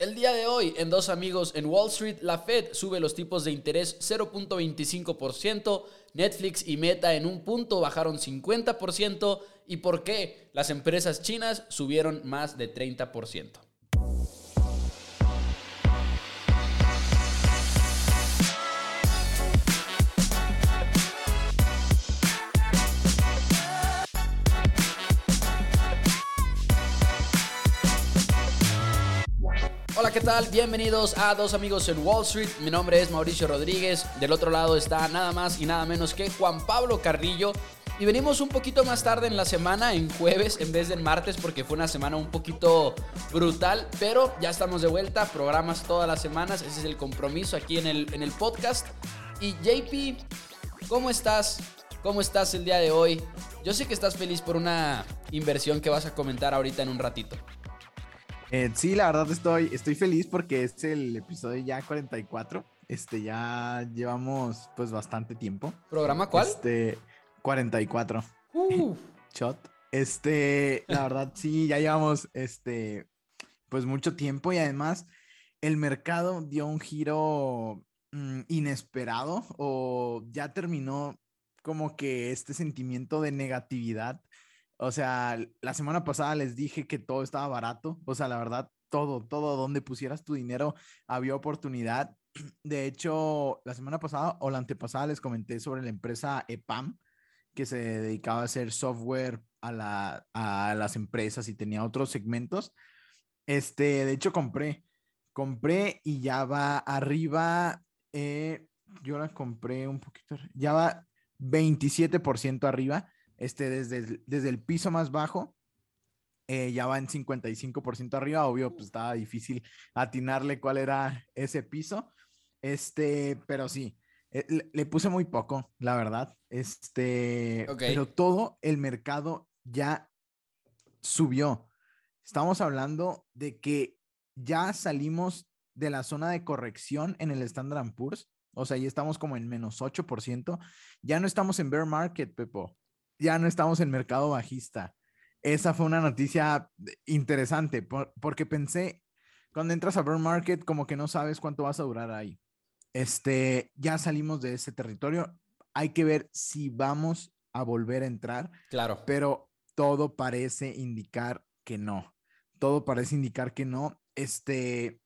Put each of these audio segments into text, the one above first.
El día de hoy, en Dos Amigos en Wall Street, la Fed sube los tipos de interés 0.25%, Netflix y Meta en un punto bajaron 50% y por qué las empresas chinas subieron más de 30%. ¿Qué tal? Bienvenidos a Dos Amigos en Wall Street. Mi nombre es Mauricio Rodríguez. Del otro lado está nada más y nada menos que Juan Pablo Carrillo. Y venimos un poquito más tarde en la semana, en jueves en vez del martes, porque fue una semana un poquito brutal. Pero ya estamos de vuelta, programas todas las semanas. Ese es el compromiso aquí en el, en el podcast. Y JP, ¿cómo estás? ¿Cómo estás el día de hoy? Yo sé que estás feliz por una inversión que vas a comentar ahorita en un ratito. Eh, sí, la verdad estoy, estoy feliz porque es el episodio ya 44. Este, ya llevamos pues bastante tiempo. ¿Programa cuál? Este, 44. Uh. Shot. Este, la verdad sí, ya llevamos este, pues mucho tiempo y además el mercado dio un giro mm, inesperado o ya terminó como que este sentimiento de negatividad o sea, la semana pasada les dije que todo estaba barato. O sea, la verdad, todo, todo, donde pusieras tu dinero había oportunidad. De hecho, la semana pasada o la antepasada les comenté sobre la empresa EPAM, que se dedicaba a hacer software a, la, a las empresas y tenía otros segmentos. Este, de hecho, compré, compré y ya va arriba. Eh, yo la compré un poquito, ya va 27% arriba este, desde, el, desde el piso más bajo, eh, ya va en 55% arriba, obvio, pues estaba difícil atinarle cuál era ese piso, este, pero sí, eh, le, puse muy poco, la verdad, este, pero todo el mercado ya subió. Estamos hablando de que ya salimos de la zona de corrección en el Standard Poor's, o sea, ya estamos como en menos 8%, ya no estamos en bear market, Pepo, ya no estamos en mercado bajista. Esa fue una noticia interesante porque pensé, cuando entras a Burn Market, como que no sabes cuánto vas a durar ahí. Este, ya salimos de ese territorio. Hay que ver si vamos a volver a entrar. Claro. Pero todo parece indicar que no. Todo parece indicar que no. Este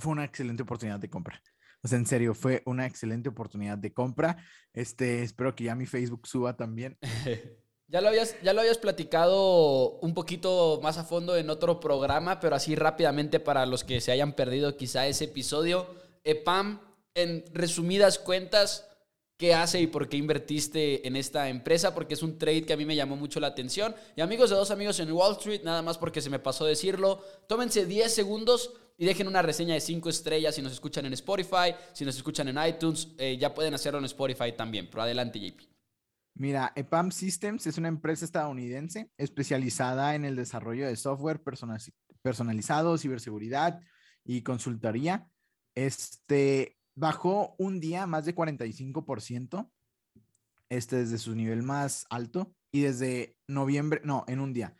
fue una excelente oportunidad de compra. O sea, en serio, fue una excelente oportunidad de compra. Este, espero que ya mi Facebook suba también. ya, lo habías, ya lo habías platicado un poquito más a fondo en otro programa, pero así rápidamente para los que se hayan perdido quizá ese episodio. EPAM, en resumidas cuentas, qué hace y por qué invertiste en esta empresa, porque es un trade que a mí me llamó mucho la atención. Y amigos de dos amigos en Wall Street, nada más porque se me pasó decirlo, tómense 10 segundos y dejen una reseña de 5 estrellas si nos escuchan en Spotify, si nos escuchan en iTunes, eh, ya pueden hacerlo en Spotify también. Pero adelante, JP. Mira, EPAM Systems es una empresa estadounidense especializada en el desarrollo de software personalizado, ciberseguridad y consultoría. Este bajó un día más de 45%, este desde su nivel más alto y desde noviembre, no, en un día.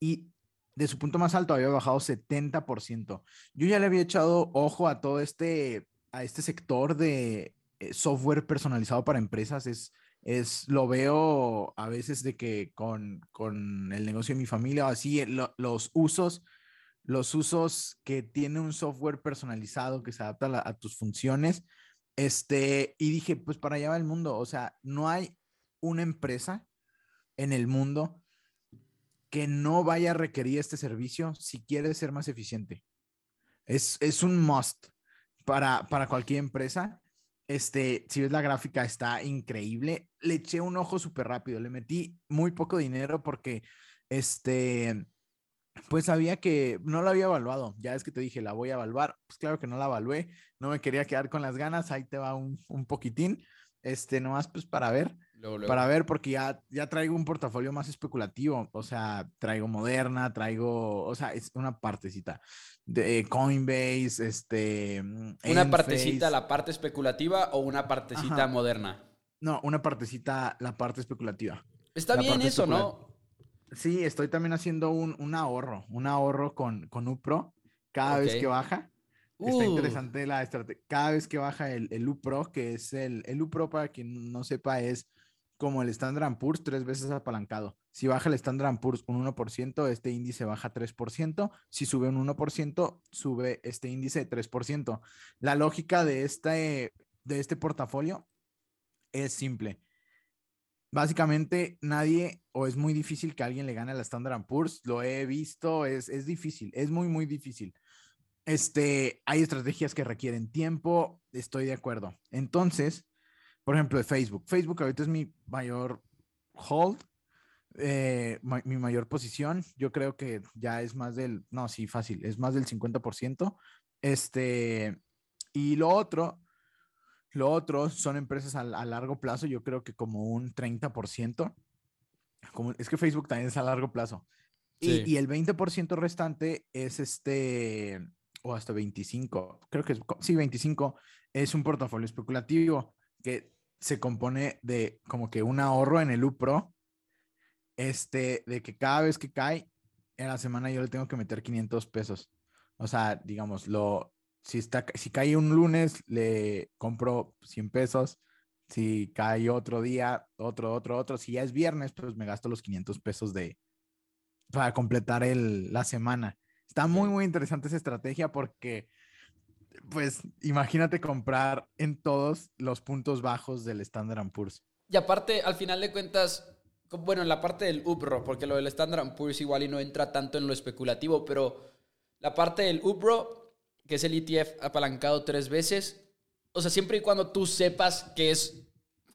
Y de su punto más alto había bajado 70%. Yo ya le había echado ojo a todo este, a este sector de eh, software personalizado para empresas. Es, es, lo veo a veces de que con, con el negocio de mi familia o así, los usos, los usos que tiene un software personalizado que se adapta a, tus funciones. Este, y dije, pues para allá va el mundo. O sea, no hay una empresa en el mundo que no vaya a requerir este servicio si quiere ser más eficiente. Es, es un must para, para cualquier empresa. Este, si ves la gráfica, está increíble. Le eché un ojo súper rápido. Le metí muy poco dinero porque, este, pues sabía que no lo había evaluado. Ya es que te dije, la voy a evaluar. Pues claro que no la evalué. No me quería quedar con las ganas. Ahí te va un, un poquitín. Este, nomás pues para ver. Para ver, porque ya, ya traigo un portafolio más especulativo. O sea, traigo Moderna, traigo, o sea, es una partecita de Coinbase, este. Mm, ¿Una partecita la parte especulativa o una partecita moderna? No, una partecita la parte especulativa. Está bien eso, ¿no? Sí, estoy también haciendo un, un, ahorro, un ahorro con, con UPRO. cada vez que baja. Está uh. interesante la estrategia. Cada vez que baja el, el UPRO, que es el, el UPRO, para quien no sepa, es como el Standard Poor's tres veces apalancado. Si baja el Standard Poor's un 1%, este índice baja 3%. Si sube un 1%, sube este índice 3%. La lógica de este, de este portafolio es simple. Básicamente, nadie o es muy difícil que alguien le gane al Standard Poor's. Lo he visto, es, es difícil, es muy, muy difícil. Este, hay estrategias que requieren tiempo, estoy de acuerdo. Entonces, por ejemplo, Facebook. Facebook ahorita es mi mayor hold, eh, mi mayor posición. Yo creo que ya es más del, no, sí, fácil, es más del 50%. Este, y lo otro, lo otro son empresas a, largo plazo, yo creo que como un 30%. Como, es que Facebook también es a largo plazo. Y, y, el 20% restante es este, o hasta 25, creo que es, sí, 25, es un portafolio especulativo que se compone de como que un ahorro en el UPRO, este, de que cada vez que cae en la semana yo le tengo que meter 500 pesos. O sea, digamos, lo, si, está, si cae un lunes, le compro 100 pesos. Si cae otro día, otro, otro, otro. Si ya es viernes, pues me gasto los 500 pesos de, para completar el, la semana. Está muy, muy interesante esa estrategia porque pues imagínate comprar en todos los puntos bajos del Standard Poor's. Y aparte, al final de cuentas, bueno, en la parte del UPRO, porque lo del Standard Poor's igual y no entra tanto en lo especulativo, pero la parte del UPRO, que es el ETF apalancado tres veces, o sea, siempre y cuando tú sepas que es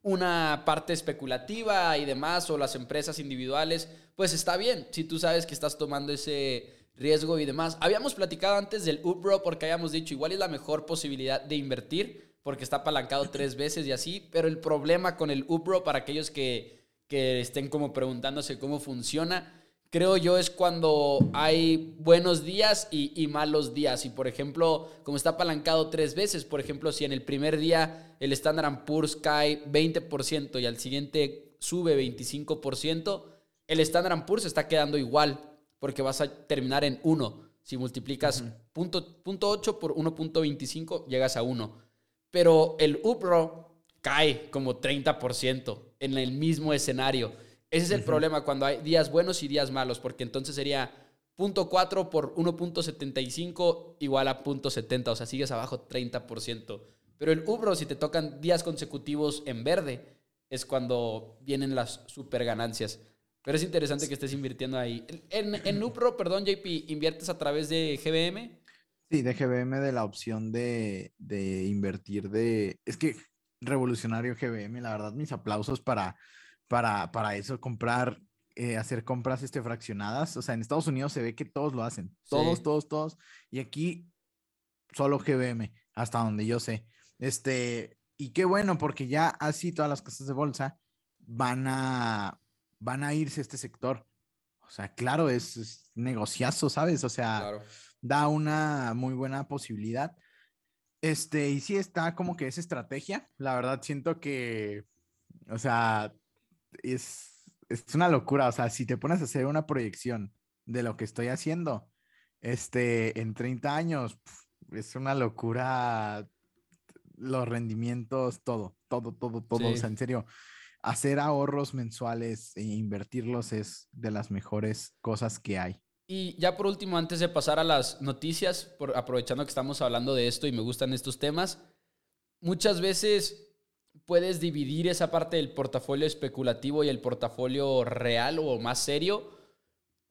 una parte especulativa y demás, o las empresas individuales, pues está bien. Si tú sabes que estás tomando ese riesgo y demás. Habíamos platicado antes del UPRO porque habíamos dicho igual es la mejor posibilidad de invertir porque está apalancado tres veces y así, pero el problema con el UPRO para aquellos que, que estén como preguntándose cómo funciona, creo yo es cuando hay buenos días y, y, malos días. Y por ejemplo, como está apalancado tres veces, por ejemplo, si en el primer día el Standard Poor's cae 20% y al siguiente sube 25%, el Standard Poor's está quedando igual porque vas a terminar en 1. Si multiplicas punto, punto 8 por 1.25, llegas a 1. Pero el UPRO cae como 30% en el mismo escenario. Ese es el problema cuando hay días buenos y días malos, porque entonces sería 0.4 por 1.75 igual a 0.70, o sea, sigues abajo 30%. Pero el UPRO, si te tocan días consecutivos en verde, es cuando vienen las super ganancias. Pero es interesante que estés invirtiendo ahí. En, en Nupro, perdón, JP, ¿inviertes a través de GBM? Sí, de GBM, de la opción de, de invertir de... Es que revolucionario GBM, la verdad, mis aplausos para, para, para eso, comprar, eh, hacer compras este, fraccionadas. O sea, en Estados Unidos se ve que todos lo hacen. Todos, todos, todos. Y aquí solo GBM, hasta donde yo sé. Este, y qué bueno, porque ya así todas las casas de bolsa van a, van a irse a este sector. O sea, claro, es, negociazo, ¿sabes? O sea, da una muy buena posibilidad. Este, y sí está como que es estrategia. La verdad, siento que, o sea, es, es una locura. O sea, si te pones a hacer una proyección de lo que estoy haciendo, este, en 30 años, es una locura los rendimientos, todo, todo, todo, todo. O sea, en serio, hacer ahorros mensuales e invertirlos es de las mejores cosas que hay. Y ya por último, antes de pasar a las noticias, por, aprovechando que estamos hablando de esto y me gustan estos temas, muchas veces puedes dividir esa parte del portafolio especulativo y el portafolio real o más serio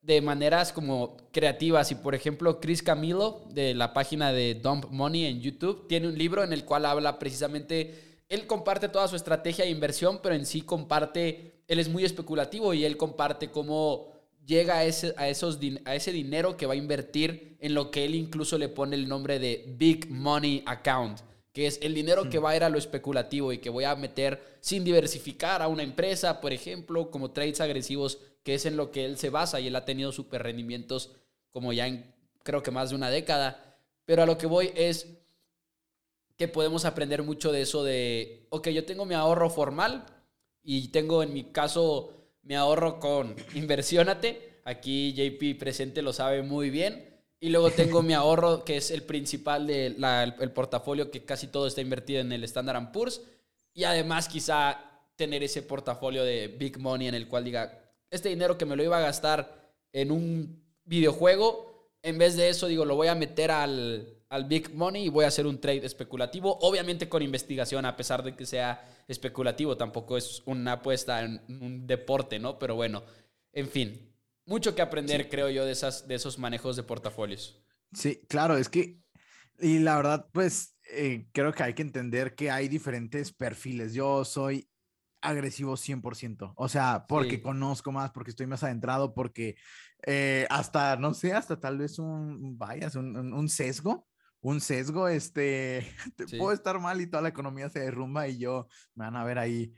de maneras como creativas. Y por ejemplo, Chris Camilo, de la página de Dump Money en YouTube, tiene un libro en el cual habla precisamente él comparte toda su estrategia de inversión, pero en sí comparte, él es muy especulativo y él comparte cómo llega a ese, a, esos, a ese dinero que va a invertir en lo que él incluso le pone el nombre de Big Money Account, que es el dinero que va a ir a lo especulativo y que voy a meter sin diversificar a una empresa, por ejemplo, como trades agresivos, que es en lo que él se basa y él ha tenido super rendimientos como ya en creo que más de una década. Pero a lo que voy es, que podemos aprender mucho de eso de, ok, yo tengo mi ahorro formal y tengo en mi caso mi ahorro con Inversionate. Aquí JP presente lo sabe muy bien. Y luego tengo mi ahorro, que es el principal del el portafolio, que casi todo está invertido en el Standard Poor's. Y además quizá tener ese portafolio de big money en el cual diga, este dinero que me lo iba a gastar en un videojuego, en vez de eso digo, lo voy a meter al, al big money y voy a hacer un trade especulativo, obviamente con investigación, a pesar de que sea especulativo, tampoco es una apuesta en un deporte, ¿no? Pero bueno, en fin, mucho que aprender, creo yo, de, esas, de esos manejos de portafolios. Sí, claro, es que, y la verdad, pues eh, creo que hay que entender que hay diferentes perfiles. Yo soy agresivo 100%, o sea, porque conozco más, porque estoy más adentrado, porque eh, hasta, no sé, hasta tal vez un, vayas, un, sesgo, un sesgo, este, puedo estar mal y toda la economía se derrumba y yo me van a ver ahí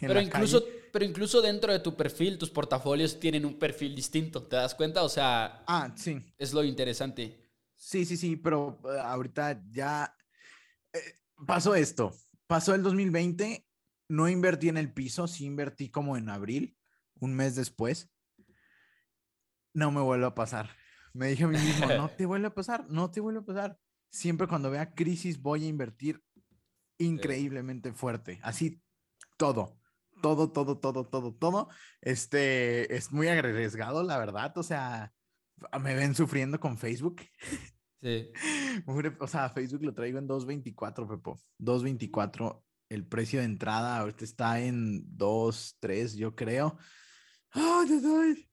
pero incluso, pero incluso dentro de tu perfil, tus portafolios tienen un perfil distinto, ¿te das cuenta? O sea, ah, sí. Es lo interesante. Sí, sí, sí, pero eh, ahorita ya eh, pasó esto. Pasó el 2020, no invertí en el piso, sí invertí como en abril, un mes después. No me vuelve a pasar. Me dije a mí mismo, no te vuelve a pasar, no te vuelve a pasar. Siempre cuando vea crisis voy a invertir increíblemente fuerte. Así todo, todo, todo, todo, todo, todo. Este es muy arriesgado, la verdad. O sea, me ven sufriendo con Facebook. Sí. o sea, Facebook lo traigo en 2.24, Pepo. 2.24. El precio de entrada ahorita está en 2.3, yo creo. ¡Ay,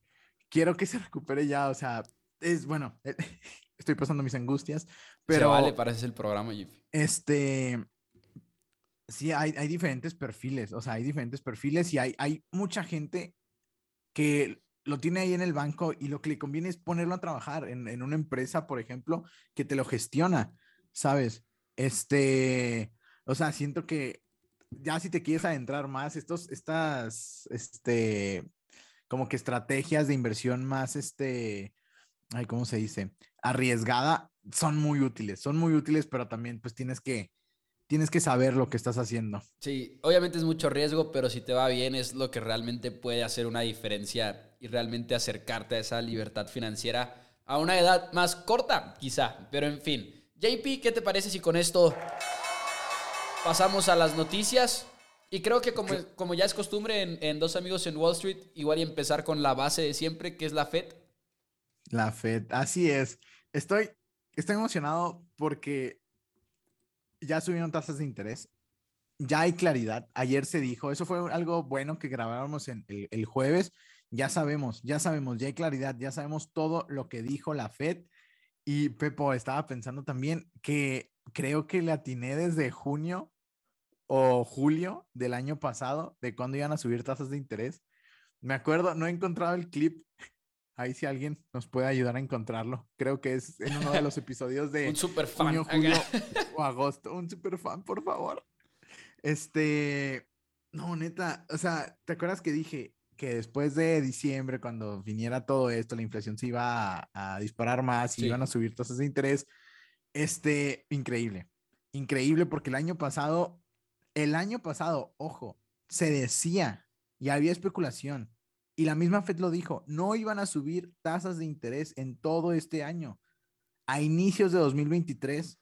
Quiero que se recupere ya. O sea, es bueno. Estoy pasando mis angustias, pero. vale, parece el programa, Este sí, hay, hay diferentes perfiles, o sea, hay diferentes perfiles y hay, hay mucha gente que lo tiene ahí en el banco y lo que le conviene es ponerlo a trabajar en, en una empresa, por ejemplo, que te lo gestiona, ¿sabes? Este, o sea, siento que ya si te quieres adentrar más, estos, estas, este, como que estrategias de inversión más, este, ay, ¿cómo se dice? Arriesgada, son muy útiles, son muy útiles, pero también pues tienes que, tienes que saber lo que estás haciendo. Sí, obviamente es mucho riesgo, pero si te va bien es lo que realmente puede hacer una diferencia y realmente acercarte a esa libertad financiera a una edad más corta, quizá. Pero en fin, JP, ¿qué te parece si con esto pasamos a las noticias? Y creo que como, como ya es costumbre en, en, Dos Amigos en Wall Street, igual y empezar con la base de siempre, que es la Fed. La Fed, así es. Estoy, estoy emocionado porque ya subieron tasas de interés, ya hay claridad. Ayer se dijo, eso fue algo bueno que grabábamos en el, jueves. Ya sabemos, ya sabemos, ya hay claridad, ya sabemos todo lo que dijo la Fed. Y Pepo, estaba pensando también que creo que le atiné desde junio o julio del año pasado de cuando iban a subir tasas de interés. Me acuerdo, no he encontrado el clip Ahí si alguien nos puede ayudar a encontrarlo. Creo que es en uno de los episodios de un super fan, junio, julio o agosto. Un super fan, por favor. Este, no, neta, o sea, ¿te acuerdas que dije que después de diciembre, cuando viniera todo esto, la inflación se iba a, disparar más y iban a subir tasas de interés? Este, increíble, increíble porque el año pasado, el año pasado, ojo, se decía y había especulación y la misma Fed lo dijo, no iban a subir tasas de interés en todo este año. A inicios de 2023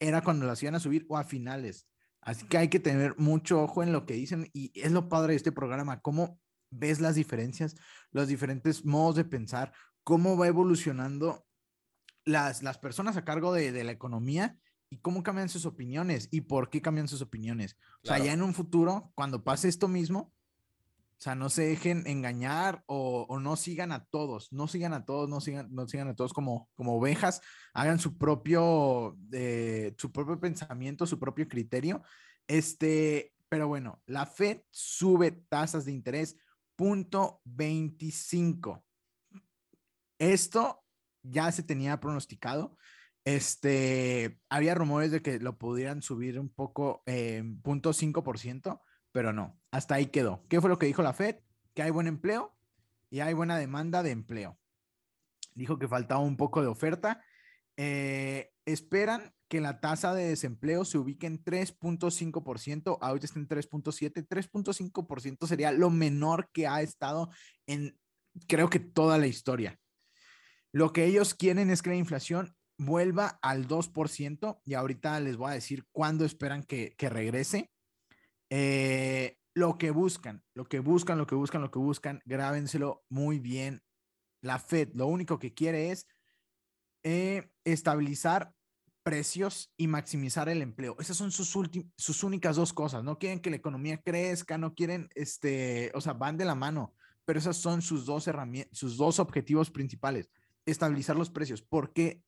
era cuando las iban a subir o a finales. Así que hay que tener mucho ojo en lo que dicen y es lo padre de este programa, cómo ves las diferencias, los diferentes modos de pensar, cómo va evolucionando las, las personas a cargo de, de la economía y cómo cambian sus opiniones y por qué cambian sus opiniones. O sea, ya en un futuro, cuando pase esto mismo, o sea, no se dejen engañar o, no sigan a todos, no sigan a todos, no sigan, no sigan a todos como, como ovejas, hagan su propio, eh, su propio pensamiento, su propio criterio. Este, pero bueno, la Fed sube tasas de interés punto 25. Esto ya se tenía pronosticado. Este, había rumores de que lo pudieran subir un poco, eh, punto 5%, pero no, hasta ahí quedó. ¿Qué fue lo que dijo la Fed? Que hay buen empleo y hay buena demanda de empleo. Dijo que faltaba un poco de oferta. Eh, esperan que la tasa de desempleo se ubique en 3.5%, ahorita está en 3.7, 3.5% sería lo menor que ha estado en, creo que toda la historia. Lo que ellos quieren es que la inflación vuelva al 2% y ahorita les voy a decir cuándo esperan que, regrese. Eh, lo que buscan, lo que buscan, lo que buscan, lo que buscan, grábenselo muy bien. La Fed lo único que quiere es eh, estabilizar precios y maximizar el empleo. Esas son sus, sus únicas dos cosas. No quieren que la economía crezca, no quieren, este, o sea, van de la mano, pero esas son sus dos herramientas, sus dos objetivos principales. Estabilizar los precios. ¿Por qué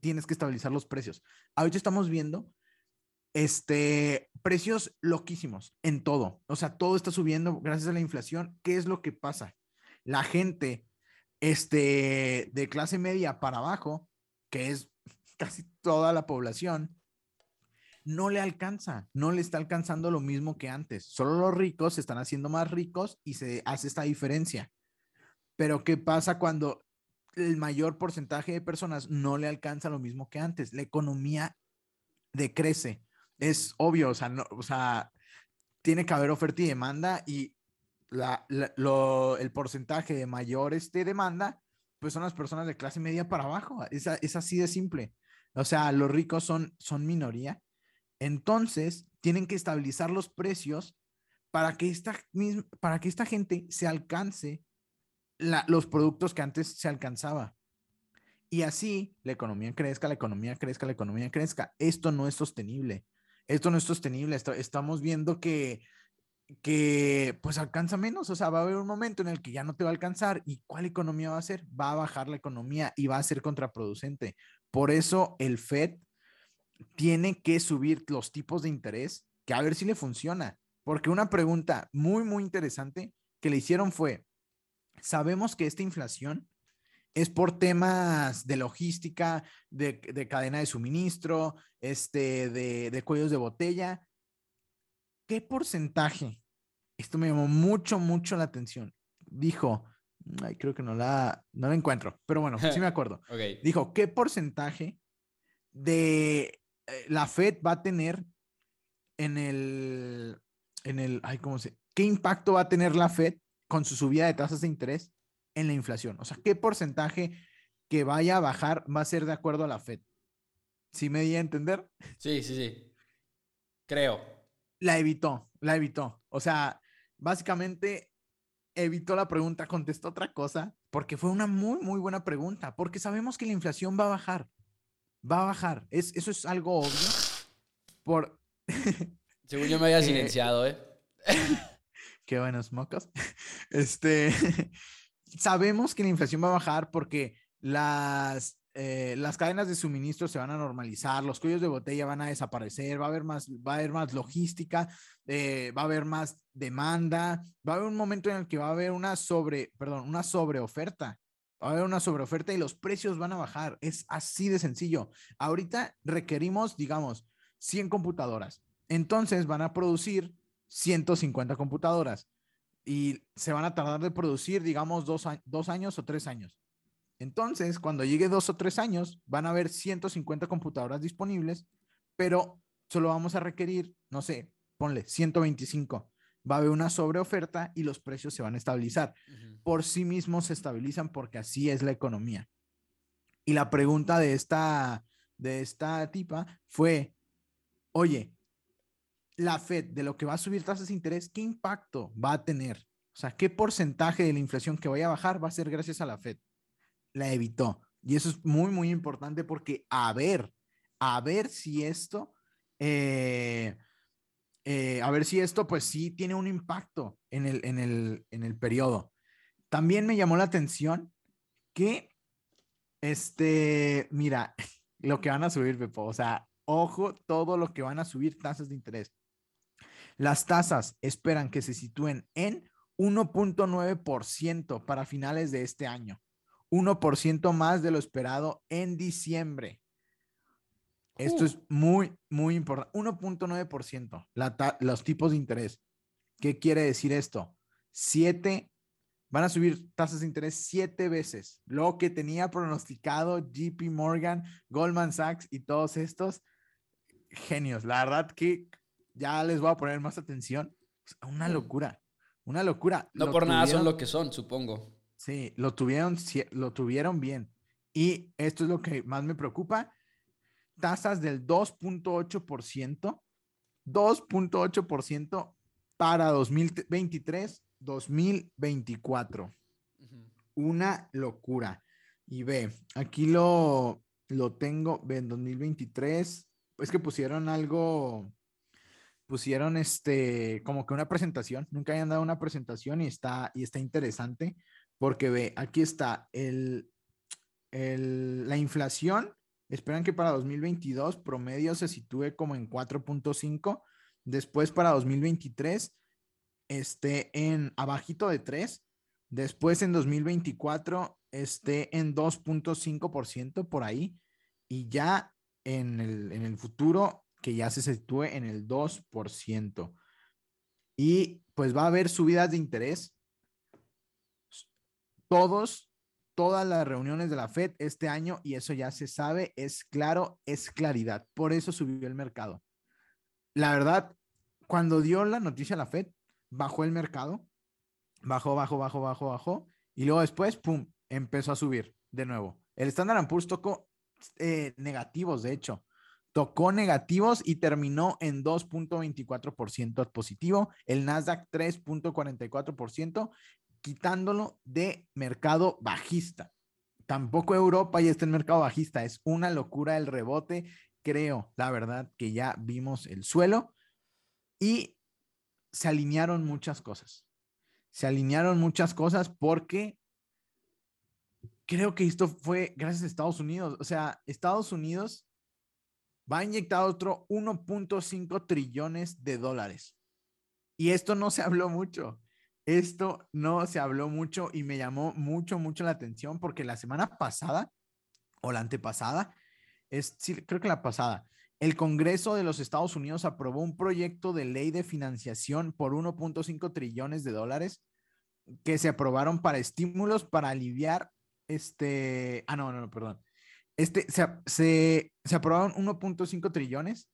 tienes que estabilizar los precios? Ahorita estamos viendo este, precios loquísimos en todo. O sea, todo está subiendo gracias a la inflación. ¿Qué es lo que pasa? La gente este, de clase media para abajo, que es casi toda la población, no le alcanza, no le está alcanzando lo mismo que antes. Solo los ricos se están haciendo más ricos y se hace esta diferencia. Pero ¿qué pasa cuando el mayor porcentaje de personas no le alcanza lo mismo que antes? La economía decrece. Es obvio, o sea, tiene que haber oferta y demanda y la, el porcentaje de mayor este, demanda, pues son las personas de clase media para abajo. Es, es así de simple. O sea, los ricos son, son minoría. Entonces, tienen que estabilizar los precios para que esta, para que esta gente se alcance los productos que antes se alcanzaba. Y así la economía crezca, la economía crezca, la economía crezca. Esto no es sostenible. Esto no es sostenible. estamos viendo que, que pues alcanza menos. O sea, va a haber un momento en el que ya no te va a alcanzar. ¿Y cuál economía va a ser? Va a bajar la economía y va a ser contraproducente. Por eso el Fed tiene que subir los tipos de interés, que a ver si le funciona. Porque una pregunta muy, muy interesante que le hicieron fue, sabemos que esta inflación es por temas de logística, de, cadena de suministro, este, de, de, cuellos de botella. ¿Qué porcentaje? Esto me llamó mucho, mucho la atención. Dijo, Ay, creo que no la, no la encuentro, pero bueno, sí me acuerdo. Dijo, ¿qué porcentaje de eh, la Fed va a tener en el, en el, ay, ¿cómo se? ¿Qué impacto va a tener la Fed con su subida de tasas de interés en la inflación? O sea, ¿qué porcentaje que vaya a bajar va a ser de acuerdo a la Fed? ¿Sí me di a entender? Sí, sí, sí. Creo. La evitó, la evitó. O sea, básicamente evitó la pregunta, contestó otra cosa, porque fue una muy, muy buena pregunta, porque sabemos que la inflación va a bajar, va a bajar, es, eso es algo obvio. Por... Según yo me había eh, silenciado, ¿eh? Qué buenos mocos. Este, sabemos que la inflación va a bajar porque las eh, las cadenas de suministro se van a normalizar, los cuellos de botella van a desaparecer, va a haber más, va a haber más logística, eh, va a haber más demanda, va a haber un momento en el que va a haber una sobre, perdón, una sobreoferta. Va a haber una sobreoferta y los precios van a bajar. Es así de sencillo. Ahorita requerimos, digamos, 100 computadoras. Entonces van a producir 150 computadoras y se van a tardar de producir, digamos, dos, dos años o tres años. Entonces, cuando llegue dos o tres años, van a haber 150 computadoras disponibles, pero solo vamos a requerir, no sé, ponle 125. Va a haber una sobreoferta y los precios se van a estabilizar. Por sí mismos se estabilizan porque así es la economía. Y la pregunta de esta, de esta tipa fue, oye, la Fed de lo que va a subir tasas de interés, ¿qué impacto va a tener? O sea, ¿qué porcentaje de la inflación que vaya a bajar va a ser gracias a la Fed? la evitó. Y eso es muy, muy importante porque a ver, a ver si esto, eh, eh, a ver si esto pues sí tiene un impacto en el, en el, en el periodo. También me llamó la atención que, este, mira, lo que van a subir, Pepo, o sea, ojo todo lo que van a subir tasas de interés. Las tasas esperan que se sitúen en 1.9% para finales de este año. 1% más de lo esperado en diciembre. Esto es muy, muy importante. 1.9%, los tipos de interés. ¿Qué quiere decir esto? Siete, van a subir tasas de interés siete veces. Lo que tenía pronosticado JP Morgan, Goldman Sachs y todos estos genios. La verdad que ya les voy a poner más atención. Una locura, una locura. No por nada son lo que son, supongo. Sí, lo tuvieron, lo tuvieron bien. Y esto es lo que más me preocupa. Tasas del 2.8%, 2.8% para 2023-2024. Una locura. Y ve, aquí lo, lo tengo, ve, en 2023, es que pusieron algo, pusieron este, como que una presentación, nunca habían dado una presentación y está, y está interesante, porque ve, aquí está el, el, la inflación, esperan que para 2022 promedio se sitúe como en 4.5, después para 2023 esté en abajito de 3, después en 2024 esté en 2.5% por ahí y ya en el, en el futuro que ya se sitúe en el 2%. Y pues va a haber subidas de interés. Todos, todas las reuniones de la Fed este año, y eso ya se sabe, es claro, es claridad. Por eso subió el mercado. La verdad, cuando dio la noticia la Fed, bajó el mercado, bajó, bajó, bajó, bajó, bajó, y luego después, pum, empezó a subir de nuevo. El Standard Poor's tocó eh, negativos, de hecho. Tocó negativos y terminó en 2.24% positivo. El Nasdaq 3.44%, quitándolo de mercado bajista. Tampoco Europa ya está en mercado bajista. Es una locura el rebote. Creo, la verdad, que ya vimos el suelo y se alinearon muchas cosas. Se alinearon muchas cosas porque creo que esto fue gracias a Estados Unidos. O sea, Estados Unidos va a inyectar otro 1.5 trillones de dólares. Y esto no se habló mucho. Esto no se habló mucho y me llamó mucho, mucho la atención porque la semana pasada o la antepasada, es, creo que la pasada, el Congreso de los Estados Unidos aprobó un proyecto de ley de financiación por 1.5 trillones de dólares que se aprobaron para estímulos para aliviar este, ah, no, no, no, perdón. Este, se, se, se aprobaron 1.5 trillones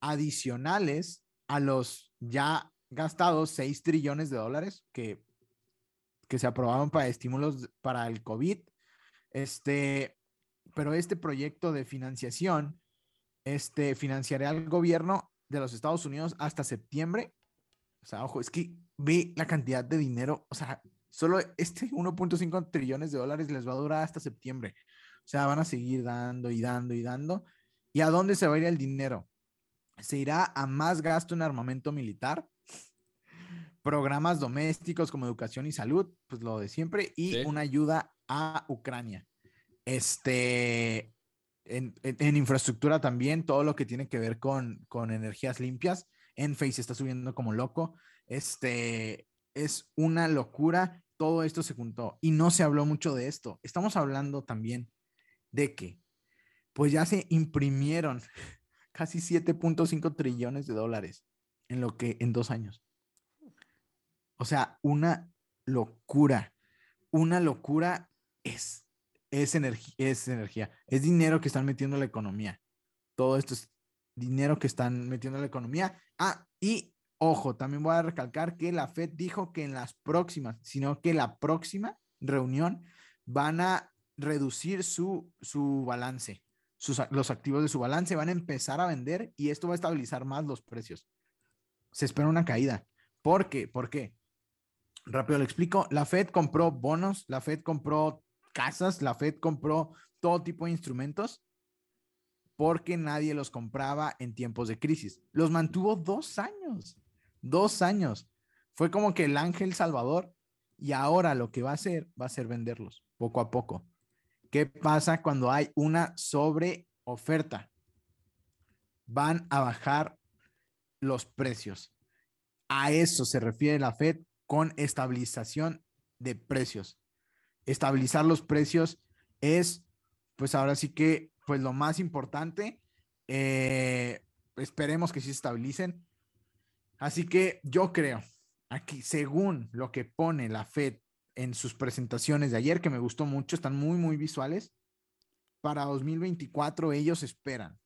adicionales a los ya gastados 6 trillones de dólares que, que se aprobaron para estímulos para el COVID. Este, pero este proyecto de financiación este, financiará al gobierno de los Estados Unidos hasta septiembre. O sea, ojo, es que ve la cantidad de dinero, o sea, Solo este 1.5 trillones de dólares les va a durar hasta septiembre. O sea, van a seguir dando y dando y dando. ¿Y a dónde se va a ir el dinero? Se irá a más gasto en armamento militar, programas domésticos como educación y salud, pues lo de siempre, y una ayuda a Ucrania. Este, en, en, infraestructura también, todo lo que tiene que ver con, con energías limpias. Enphase está subiendo como loco. Este, es una locura. Todo esto se juntó y no se habló mucho de esto. Estamos hablando también de que, pues ya se imprimieron casi 7.5 trillones de dólares en lo que en dos años. O sea, una locura, una locura es, es, energía, es energía, es dinero que están metiendo a la economía. Todo esto es dinero que están metiendo a la economía. Ah, y Ojo, también voy a recalcar que la Fed dijo que en las próximas, sino que la próxima reunión van a reducir su, su balance, sus, los activos de su balance, van a empezar a vender y esto va a estabilizar más los precios. Se espera una caída. ¿Por qué? ¿Por qué? Rápido lo explico. La Fed compró bonos, la Fed compró casas, la Fed compró todo tipo de instrumentos porque nadie los compraba en tiempos de crisis. Los mantuvo dos años dos años. Fue como que el ángel salvador y ahora lo que va a hacer va a ser venderlos poco a poco. ¿Qué pasa cuando hay una sobre oferta? Van a bajar los precios. A eso se refiere la Fed con estabilización de precios. Estabilizar los precios es, pues ahora sí que, pues lo más importante. Eh, esperemos que sí se estabilicen. Así que yo creo, aquí, según lo que pone la Fed en sus presentaciones de ayer, que me gustó mucho, están muy, muy visuales, para 2024 ellos esperan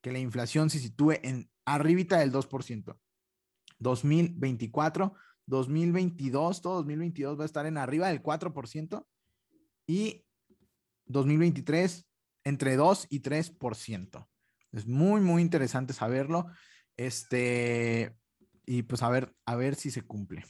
que la inflación se sitúe en arribita del 2%. 2024, 2022, todo 2022 va a estar en arriba del 4% y 2023 entre 2 y 3%. Es muy, muy interesante saberlo. Este, y pues a ver, a ver si se cumple.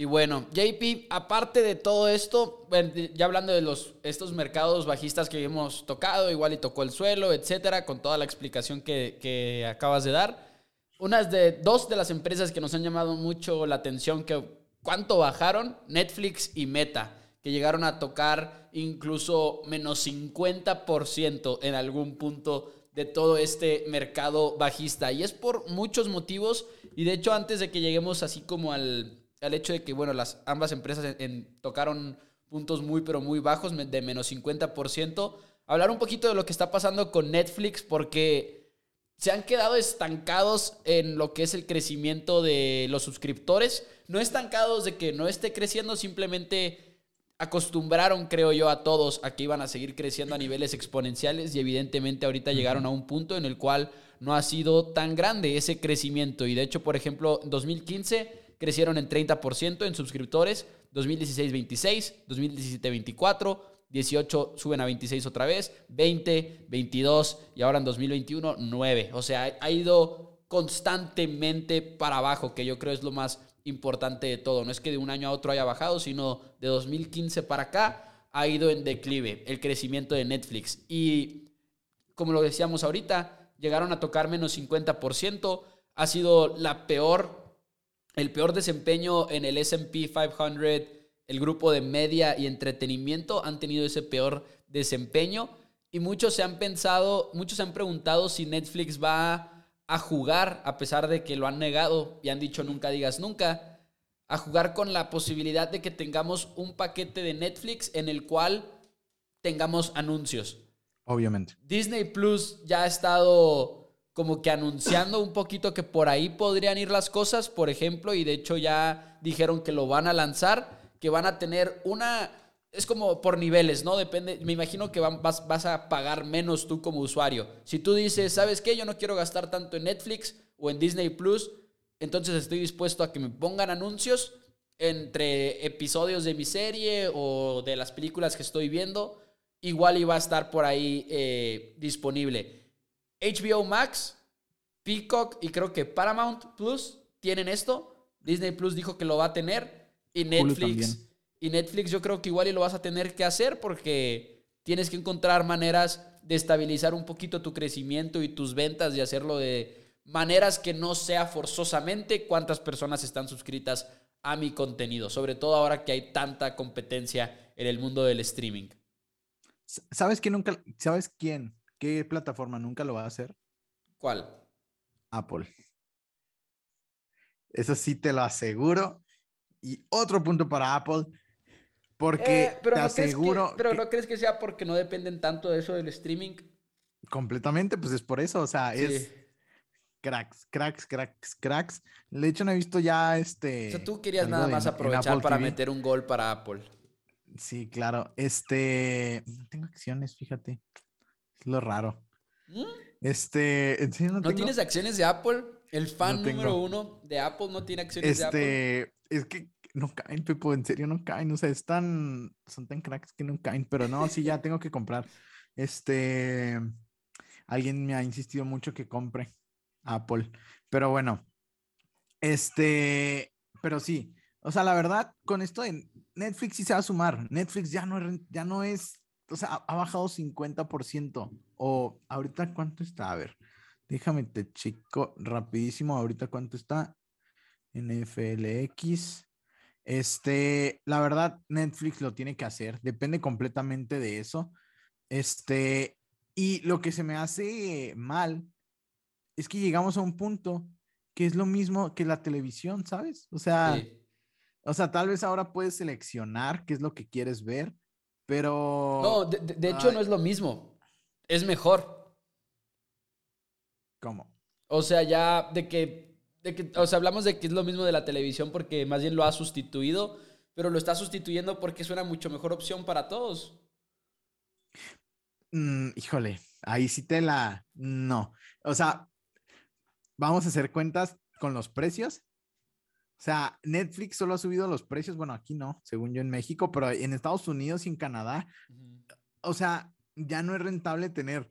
Y bueno, JP, aparte de todo esto, ya hablando de los, estos mercados bajistas que hemos tocado, igual y tocó el suelo, etcétera, con toda la explicación que, que acabas de dar. Unas de dos de las empresas que nos han llamado mucho la atención, que cuánto bajaron, Netflix y Meta, que llegaron a tocar incluso menos 50% en algún punto de todo este mercado bajista. Y es por muchos motivos. Y de hecho, antes de que lleguemos así como al, al hecho de que, bueno, las ambas empresas tocaron puntos muy, pero muy bajos, de menos 50%, hablar un poquito de lo que está pasando con Netflix, porque se han quedado estancados en lo que es el crecimiento de los suscriptores. No estancados de que no esté creciendo, simplemente acostumbraron, creo yo, a todos a que iban a seguir creciendo a niveles exponenciales y evidentemente ahorita llegaron a un punto en el cual no ha sido tan grande ese crecimiento. Y de hecho, por ejemplo, en 2015 crecieron en 30% en suscriptores, 2016 26, 2017 24, 18 suben a 26 otra vez, 20, 22 y ahora en 2021 9. O sea, ha ido constantemente para abajo, que yo creo es lo más importante de todo. No es que de un año a otro haya bajado, sino de 2015 para acá ha ido en declive el crecimiento de Netflix. Y como lo decíamos ahorita, llegaron a tocar menos 50%. Ha sido la peor, el peor desempeño en el SP 500. El grupo de media y entretenimiento han tenido ese peor desempeño. Y muchos se han pensado, muchos se han preguntado si Netflix va a jugar, a pesar de que lo han negado y han dicho nunca digas nunca, a jugar con la posibilidad de que tengamos un paquete de Netflix en el cual tengamos anuncios. Obviamente. Disney Plus ya ha estado como que anunciando un poquito que por ahí podrían ir las cosas, por ejemplo, y de hecho ya dijeron que lo van a lanzar, que van a tener una es como por niveles, ¿no? Depende, me imagino que vas, vas, a pagar menos tú como usuario. Si tú dices, ¿sabes qué? Yo no quiero gastar tanto en Netflix o en Disney Plus, entonces estoy dispuesto a que me pongan anuncios entre episodios de mi serie o de las películas que estoy viendo. Igual iba a estar por ahí eh, disponible. HBO Max, Peacock y creo que Paramount Plus tienen esto. Disney Plus dijo que lo va a tener. Y Netflix y Netflix yo creo que igual y lo vas a tener que hacer porque tienes que encontrar maneras de estabilizar un poquito tu crecimiento y tus ventas y hacerlo de maneras que no sea forzosamente cuántas personas están suscritas a mi contenido, sobre todo ahora que hay tanta competencia en el mundo del streaming. ¿Sabes quién nunca, sabes quién, qué plataforma nunca lo va a hacer? ¿Cuál? Apple. Eso sí te lo aseguro. Y otro punto para Apple, porque eh, te aseguro. pero ¿no crees que sea porque no dependen tanto de eso del streaming? Completamente, pues es por eso. O sea, es cracks, cracks, cracks, cracks. De hecho, no he visto ya este. O sea, tú querías nada más aprovechar para meter un gol para Apple. Sí, claro. Este. No tengo acciones, fíjate. Es lo raro. ¿Mm? Este. no, tienes acciones de Apple? El fan número uno de Apple no tiene acciones de Apple. Este. Es que no caen, Pepo, en serio no caen, o sea, están, son tan cracks que no caen, pero no, sí, ya tengo que comprar. Este, alguien me ha insistido mucho que compre Apple, pero bueno, este, pero sí, o sea, la verdad, con esto de Netflix sí se va a sumar, Netflix ya no, ya no es, o sea, ha bajado 50%, o ahorita cuánto está, a ver, déjame te chico rapidísimo, ahorita cuánto está, NFLX. Este, la verdad, Netflix lo tiene que hacer, depende completamente de eso. Este, y lo que se me hace mal es que llegamos a un punto que es lo mismo que la televisión, ¿sabes? O sea, o sea, tal vez ahora puedes seleccionar qué es lo que quieres ver, pero... No, de, hecho no es lo mismo, es mejor. ¿Cómo? O sea, ya de que de que, o sea, hablamos de que es lo mismo de la televisión porque más bien lo ha sustituido, pero lo está sustituyendo porque es una mucho mejor opción para todos. Mm, híjole, ahí sí te la... No. O sea, vamos a hacer cuentas con los precios. O sea, Netflix solo ha subido los precios, bueno, aquí no, según yo en México, pero en Estados Unidos y en Canadá o sea, ya no es rentable tener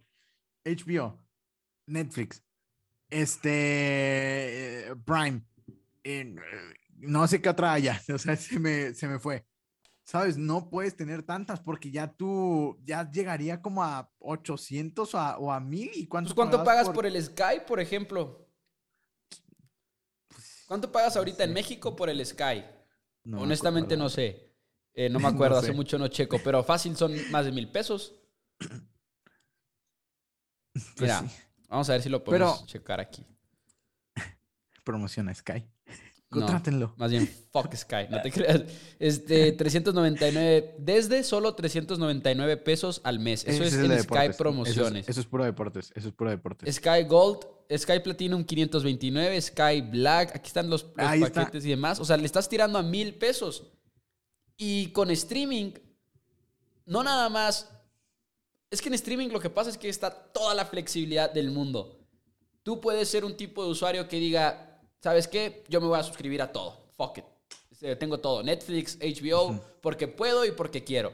HBO, Netflix, este, Prime, no sé qué otra haya, o sea, se me, se me fue. ¿Sabes? No puedes tener tantas porque ya tú, ya llegaría como a 800 o a, 1000 y cuánto, pues, ¿cuánto pagas por... el Sky, por ejemplo? ¿Cuánto pagas ahorita en México por el Sky? Honestamente no sé. Eh, no me acuerdo, hace mucho no checo, pero fácil son más de mil pesos. Pues Mira, vamos a ver si lo podemos checar aquí. Promociona Sky. Contrátenlo. más bien, fuck Sky, no te creas. Este, 399, desde solo 399 pesos al mes. Eso es, en Sky Promociones. Eso es, puro deportes, eso es puro deportes. Sky Gold, Sky Platinum 529, Sky Black, aquí están los, paquetes y demás. O sea, le estás tirando a mil pesos. Y con streaming, no nada más. Es que en streaming lo que pasa es que está toda la flexibilidad del mundo. Tú puedes ser un tipo de usuario que diga, ¿sabes qué? Yo me voy a suscribir a todo. Fuck it. Este, tengo todo. Netflix, HBO, porque puedo y porque quiero.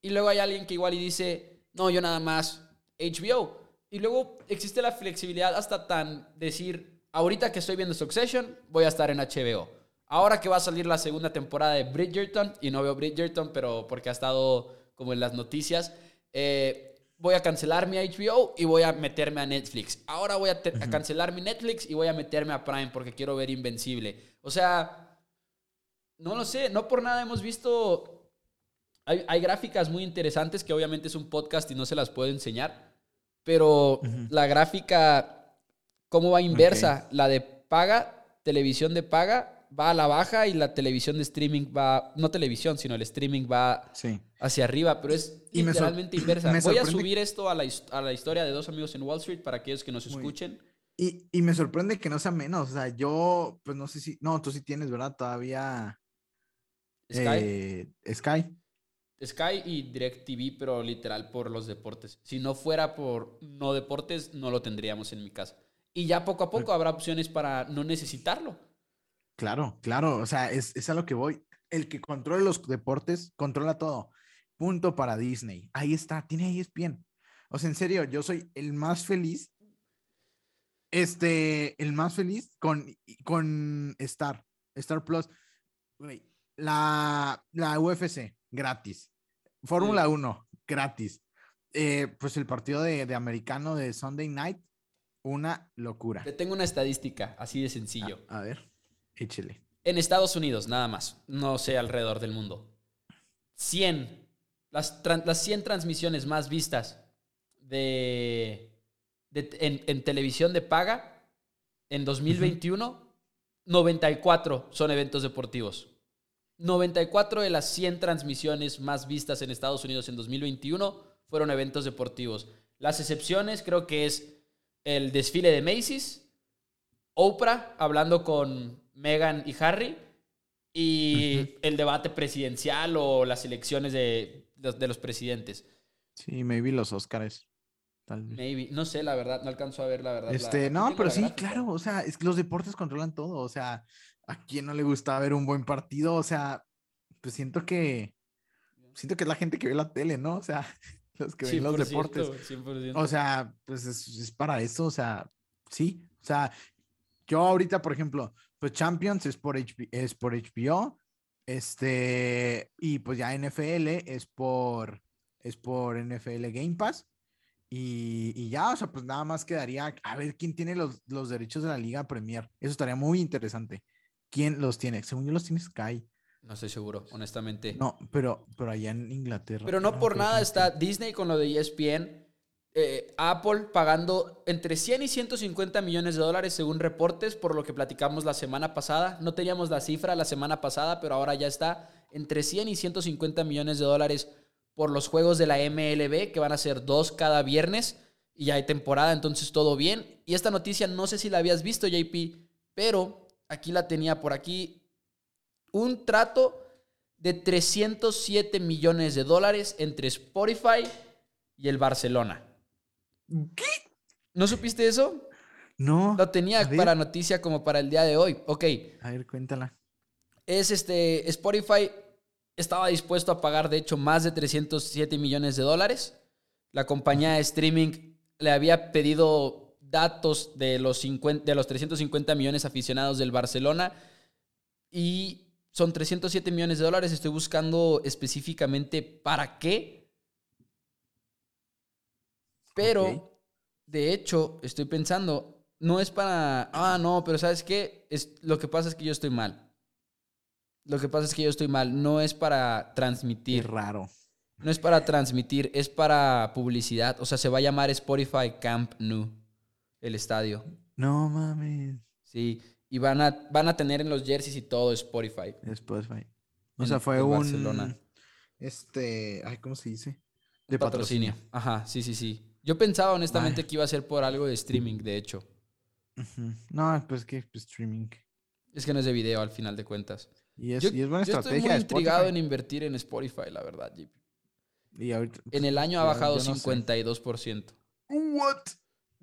Y luego hay alguien que igual y dice, no, yo nada más HBO. Y luego existe la flexibilidad hasta tan decir, ahorita que estoy viendo Succession, voy a estar en HBO. Ahora que va a salir la segunda temporada de Bridgerton, y no veo Bridgerton, pero porque ha estado como en las noticias, eh, voy a cancelar mi HBO y voy a meterme a Netflix. Ahora voy a, cancelar mi Netflix y voy a meterme a Prime porque quiero ver Invencible. O sea, no lo sé, no por nada hemos visto... Hay, gráficas muy interesantes que obviamente es un podcast y no se las puedo enseñar, pero la gráfica, ¿cómo va inversa? La de paga, televisión de paga, va a la baja y la televisión de streaming va, no televisión, sino el streaming va hacia arriba, pero es literalmente inversa. Voy a subir esto a la, a la, historia de dos amigos en Wall Street para aquellos que nos escuchen. Y, y, me sorprende que no sea menos, o sea, yo, pues no sé si, no, tú sí tienes, ¿verdad? Todavía... Sky. Eh, Sky. Sky y DirecTV, pero literal por los deportes. Si no fuera por no deportes, no lo tendríamos en mi casa. Y ya poco a poco habrá opciones para no necesitarlo. Claro, claro, o sea, es, es a lo que voy. El que controla los deportes, controla todo. Punto para Disney. Ahí está, tiene ahí es bien. O sea, en serio, yo soy el más feliz. Este, el más feliz con, con Star, Star Plus. La, la UFC, gratis. Fórmula 1, gratis. Eh, pues el partido de, de, americano de Sunday Night, una locura. Te tengo una estadística, así de sencillo. a ver. En Estados Unidos, nada más. No sé alrededor del mundo. 100. Las, las 100 transmisiones más vistas de, en, televisión de paga en 2021, 94 son eventos deportivos. 94 de las 100 transmisiones más vistas en Estados Unidos en 2021 fueron eventos deportivos. Las excepciones creo que es el desfile de Macy's, Oprah hablando con Meghan y Harry y el debate presidencial o las elecciones de, de, los presidentes. Sí, maybe los Oscars. Tal vez. Maybe, no sé, la verdad, no alcanzo a ver la verdad. Este, no, pero sí, claro, o sea, es que los deportes controlan todo, o sea, a quién no le gusta ver un buen partido, o sea, pues siento que, siento que es la gente que ve la tele, ¿no? O sea, los que ven los deportes. O sea, pues es, es para eso, o sea, sí, o sea, yo ahorita, por ejemplo, pues Champions es por, es por HBO, este, y pues ya NFL es por, es por NFL Game Pass. Y, y, ya, o sea, pues nada más quedaría a ver quién tiene los, los, derechos de la Liga Premier. Eso estaría muy interesante. ¿Quién los tiene? Según yo los tiene Sky. No estoy seguro, honestamente. No, pero, pero allá en Inglaterra. Pero no, por nada está Disney con lo de ESPN eh, Apple pagando entre 100 y 150 millones de dólares según reportes, por lo que platicamos la semana pasada. No teníamos la cifra la semana pasada, pero ahora ya está entre 100 y 150 millones de dólares por los juegos de la MLB, que van a ser dos cada viernes y ya hay temporada, entonces todo bien. Y esta noticia no sé si la habías visto, JP, pero aquí la tenía por aquí. Un trato de 307 millones de dólares entre Spotify y el Barcelona. ¿Qué? ¿No supiste eso? No. Lo tenía para noticia como para el día de hoy. Ok. A ver, cuéntala. Es este. Spotify estaba dispuesto a pagar, de hecho, más de 307 millones de dólares. La compañía de streaming le había pedido datos de los, 50, de los 350 millones aficionados del Barcelona y son 307 millones de dólares. Estoy buscando específicamente para qué. Pero, de hecho, estoy pensando, no es para, ah, no, pero ¿sabes qué? Es, lo que pasa es que yo estoy mal. Lo que pasa es que yo estoy mal. No es para transmitir. Qué raro. No es para transmitir, es para publicidad. O sea, se va a llamar Spotify Camp Nou, el estadio. No mames. Sí, y van a, van a tener en los jerseys y todo Spotify. Spotify. O sea, fue un. Barcelona. Este. Ay, ¿cómo se dice? De patrocinio. Ajá, sí, sí, sí. Yo pensaba honestamente que iba a ser por algo de streaming, de hecho. No, pues que pues, streaming. Es que no es de video al final de cuentas. Y es, y es buena estrategia. Yo estoy muy intrigado en invertir en Spotify, la verdad. Y ahorita, en el año ha bajado 52%. ¿What?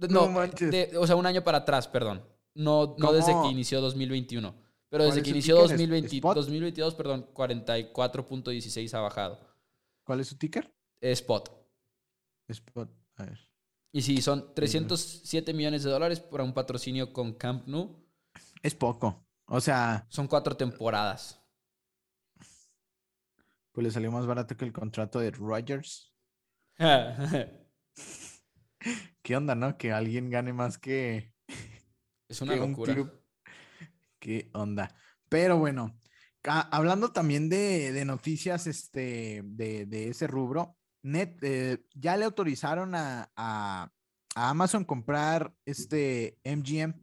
No, o sea, un año para atrás, perdón. No, no desde que inició 2021. Pero desde que inició 2020, 2022, perdón, 44.16 ha bajado. ¿Cuál es su ticker? Spot. Spot, a ver. Y sí, son 307 millones de dólares para un patrocinio con Camp Nou. Es poco. O sea. Son cuatro temporadas. Pues le salió más barato que el contrato de Rogers. ¿Qué onda, no? Que alguien gane más que. Es una locura. ¿Qué onda? Pero bueno, hablando también de, noticias este, de, ese rubro, Net, eh, ya le autorizaron a, a, a, Amazon comprar este MGM.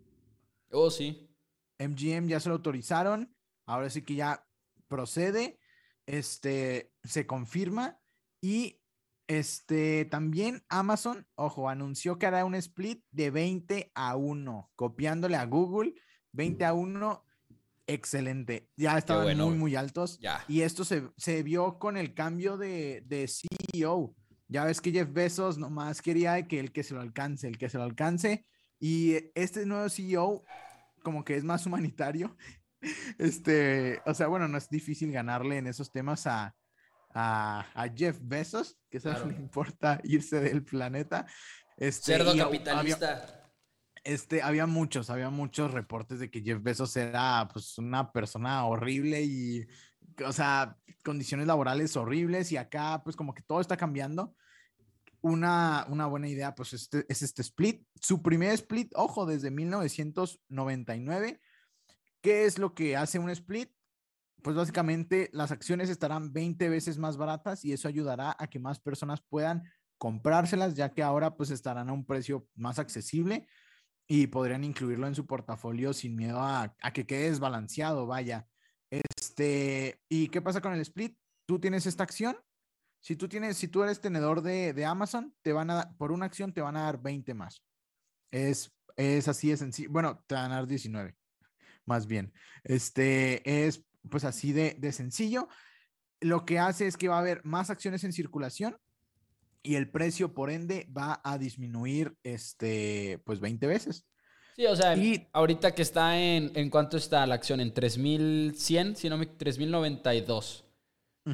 Oh, sí. MGM ya se lo autorizaron. Ahora sí que ya procede. Este se confirma. Y este también Amazon, ojo, anunció que hará un split de 20 a 1, copiándole a Google. 20 a 1, excelente. Ya estaban muy, muy altos. Ya. Y esto se, vio con el cambio de, de CEO. Ya ves que Jeff Bezos nomás quería que el que se lo alcance, el que se lo alcance. Y este nuevo CEO como que es más humanitario. Este, o sea, bueno, no es difícil ganarle en esos temas a, a, Jeff Bezos, que eso no le importa irse del planeta. Este, Cerdo capitalista. Había, este, había muchos, había muchos reportes de que Jeff Bezos era pues una persona horrible y, o sea, condiciones laborales horribles y acá pues como que todo está cambiando una, una buena idea, pues este, es este split. Su primer split, ojo, desde 1999. ¿Qué es lo que hace un split? Pues básicamente las acciones estarán 20 veces más baratas y eso ayudará a que más personas puedan comprárselas, ya que ahora pues estarán a un precio más accesible y podrían incluirlo en su portafolio sin miedo a, a que quede desbalanceado, vaya. Este, ¿y qué pasa con el split? Tú tienes esta acción si tú tienes, si tú eres tenedor de, Amazon, te van a, por una acción te van a dar 20 más. Es, es así de sencillo. Bueno, te van a dar 19, más bien. Este es pues así de, de sencillo. Lo que hace es que va a haber más acciones en circulación y el precio, por ende, va a disminuir este, pues 20 veces. Sí, o sea, y, ahorita que está en, ¿en cuánto está la acción? En 3100, si no me, 3092. Uh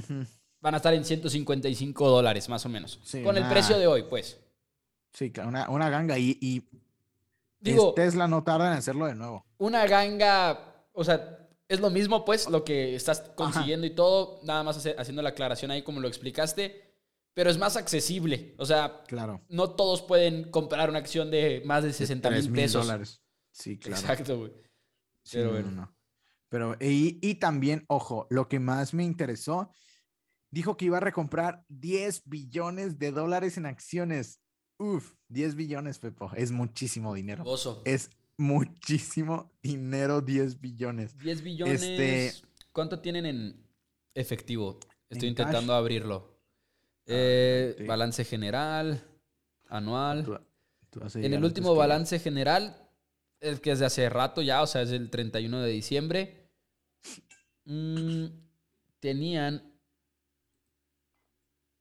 van a estar en 155 dólares, más o menos. con el precio de hoy, pues. Sí, una, una ganga. Y, y Digo, Tesla no tarda en hacerlo de nuevo. Una ganga, o sea, es lo mismo, pues, lo que estás consiguiendo y todo, nada más haciendo la aclaración ahí como lo explicaste, pero es más accesible. O sea, claro. no todos pueden comprar una acción de más de 60 mil pesos. dólares. Sí, claro. Exacto, güey. pero bueno. Pero, y, y también, ojo, lo que más me interesó dijo que iba a recomprar 10 billones de dólares en acciones. Uf, 10 billones, Pepo. Es muchísimo dinero. Es muchísimo dinero, 10 billones. 10 billones. Este, ¿Cuánto tienen en efectivo? Estoy intentando abrirlo. Eh, balance general, anual. en el último balance general, es que es de hace rato ya, o sea, es el 31 de diciembre. Mm, tenían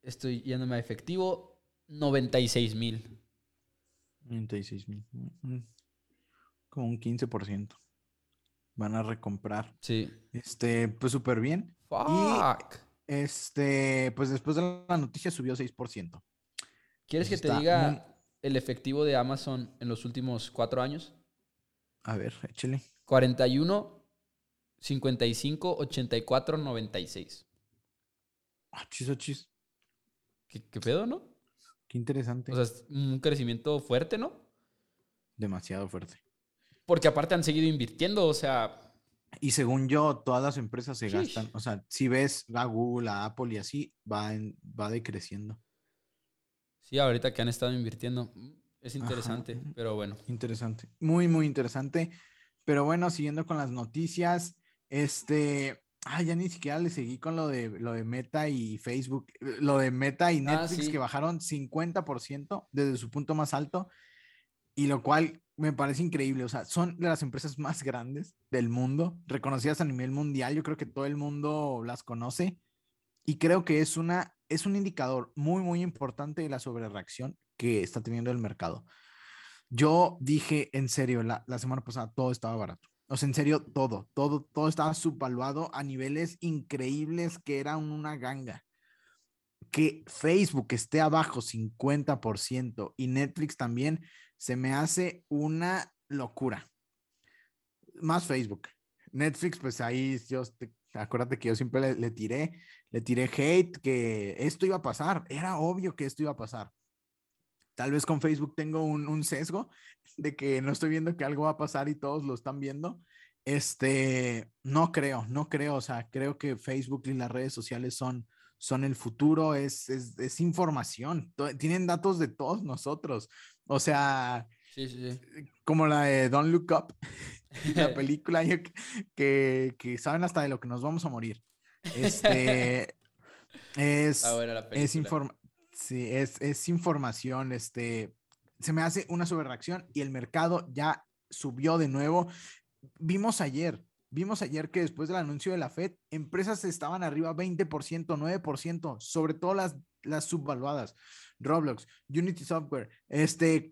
Estoy yéndome a efectivo. 96 mil. 96 mil. Mm, como un 15%. Van a recomprar. Sí. Este, pues súper bien. Fuck. Este, pues después de la noticia subió 6%. ¿Quieres que te diga el efectivo de Amazon en los últimos cuatro años? A ver, échale. 41, 55, 84, 96. Ah, chis, oh, chis. ¿Qué, ¿Qué, pedo, no? Qué interesante. O sea, es un crecimiento fuerte, ¿no? Demasiado fuerte. Porque aparte han seguido invirtiendo, o sea. Y según yo, todas las empresas se gastan. O sea, si ves a Google, a Apple y así, va, en, va decreciendo. Sí, ahorita que han estado invirtiendo. Es interesante, pero bueno. Interesante. Muy, muy interesante. Pero bueno, siguiendo con las noticias, este. Ah, ya ni siquiera le seguí con lo de, lo de Meta y Facebook, lo de Meta y Netflix ah, sí. que bajaron 50% desde su punto más alto, y lo cual me parece increíble. O sea, son de las empresas más grandes del mundo, reconocidas a nivel mundial. Yo creo que todo el mundo las conoce y creo que es, una, es un indicador muy, muy importante de la sobrereacción que está teniendo el mercado. Yo dije, en serio, la, la semana pasada todo estaba barato. O sea, en serio, todo, todo, todo estaba subvaluado a niveles increíbles que era una ganga. Que Facebook esté abajo 50% y Netflix también, se me hace una locura. Más Facebook. Netflix, pues ahí yo, acuérdate que yo siempre le, le, tiré, le tiré hate que esto iba a pasar. Era obvio que esto iba a pasar. Tal vez con Facebook tengo un, un sesgo de que no estoy viendo que algo va a pasar y todos lo están viendo. Este, no creo, no creo. O sea, creo que Facebook y las redes sociales son, son el futuro, es, es, es información. Tienen datos de todos nosotros. O sea, sí, sí, sí. como la de Don't Look Up, la película que, que, saben hasta de lo que nos vamos a morir. Este es, es, informa sí, es, es información. Este se me hace una sobrereacción y el mercado ya subió de nuevo. Vimos ayer, vimos ayer que después del anuncio de la Fed, empresas estaban arriba 20%, 9%, sobre todo las, las subvaluadas. Roblox, Unity Software, este,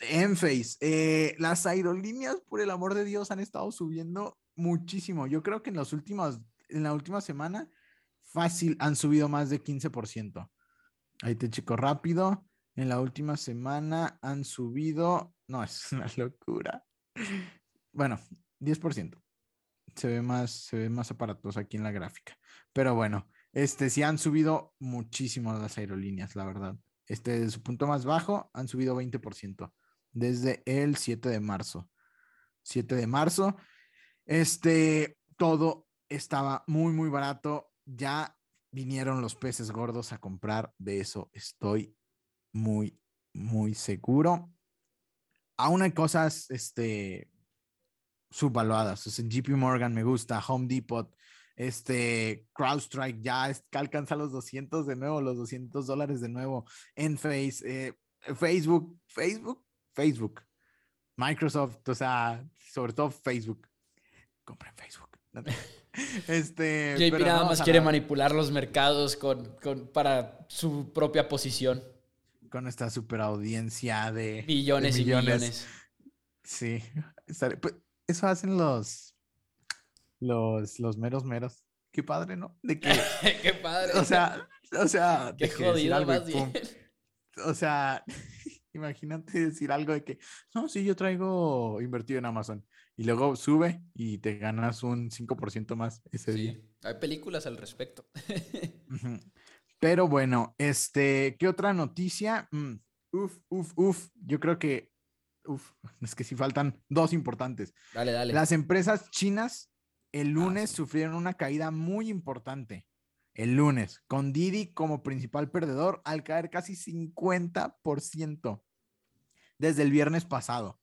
Enphase, eh, las aerolíneas, por el amor de Dios, han estado subiendo muchísimo. Yo creo que en las últimas, en la última semana, fácil han subido más de 15%. Ahí te checo rápido. En la última semana han subido, no, es una locura. Bueno, 10%. Se ve más, se ve más aparatos aquí en la gráfica. Pero bueno, este sí han subido muchísimo las aerolíneas, la verdad. Este, de su punto más bajo, han subido 20% desde el 7 de marzo. 7 de marzo. Este, todo estaba muy, muy barato. Ya vinieron los peces gordos a comprar. De eso estoy muy, muy seguro. Aún hay cosas, este, subvaluadas. O sea, JP Morgan me gusta, Home Depot, este, CrowdStrike ya alcanza los 200 de nuevo, los 200 dólares de nuevo. En Face, eh, Facebook, Facebook, Facebook, Microsoft, o sea, sobre todo Facebook. Compren Facebook. Este, JP nada más quiere manipular los mercados con, con, para su propia posición con esta super audiencia de millones, y millones. Sí, pues, eso hacen los, los, los meros meros. Qué padre, ¿no? De que, Qué padre. O sea, o sea, Qué jodido más bien. O sea, imagínate decir algo de que, no, sí, yo traigo invertido en Amazon. Y luego sube y te ganas un 5% más ese sí, día. Hay películas al respecto. Pero bueno, este, ¿qué otra noticia? Mm, uf, uf, uf. Yo creo que, uf, es que sí faltan dos importantes. Dale, dale. Las empresas chinas el ah, lunes ah, sí. sufrieron una caída muy importante. El lunes, con Didi como principal perdedor al caer casi 50% desde el viernes pasado.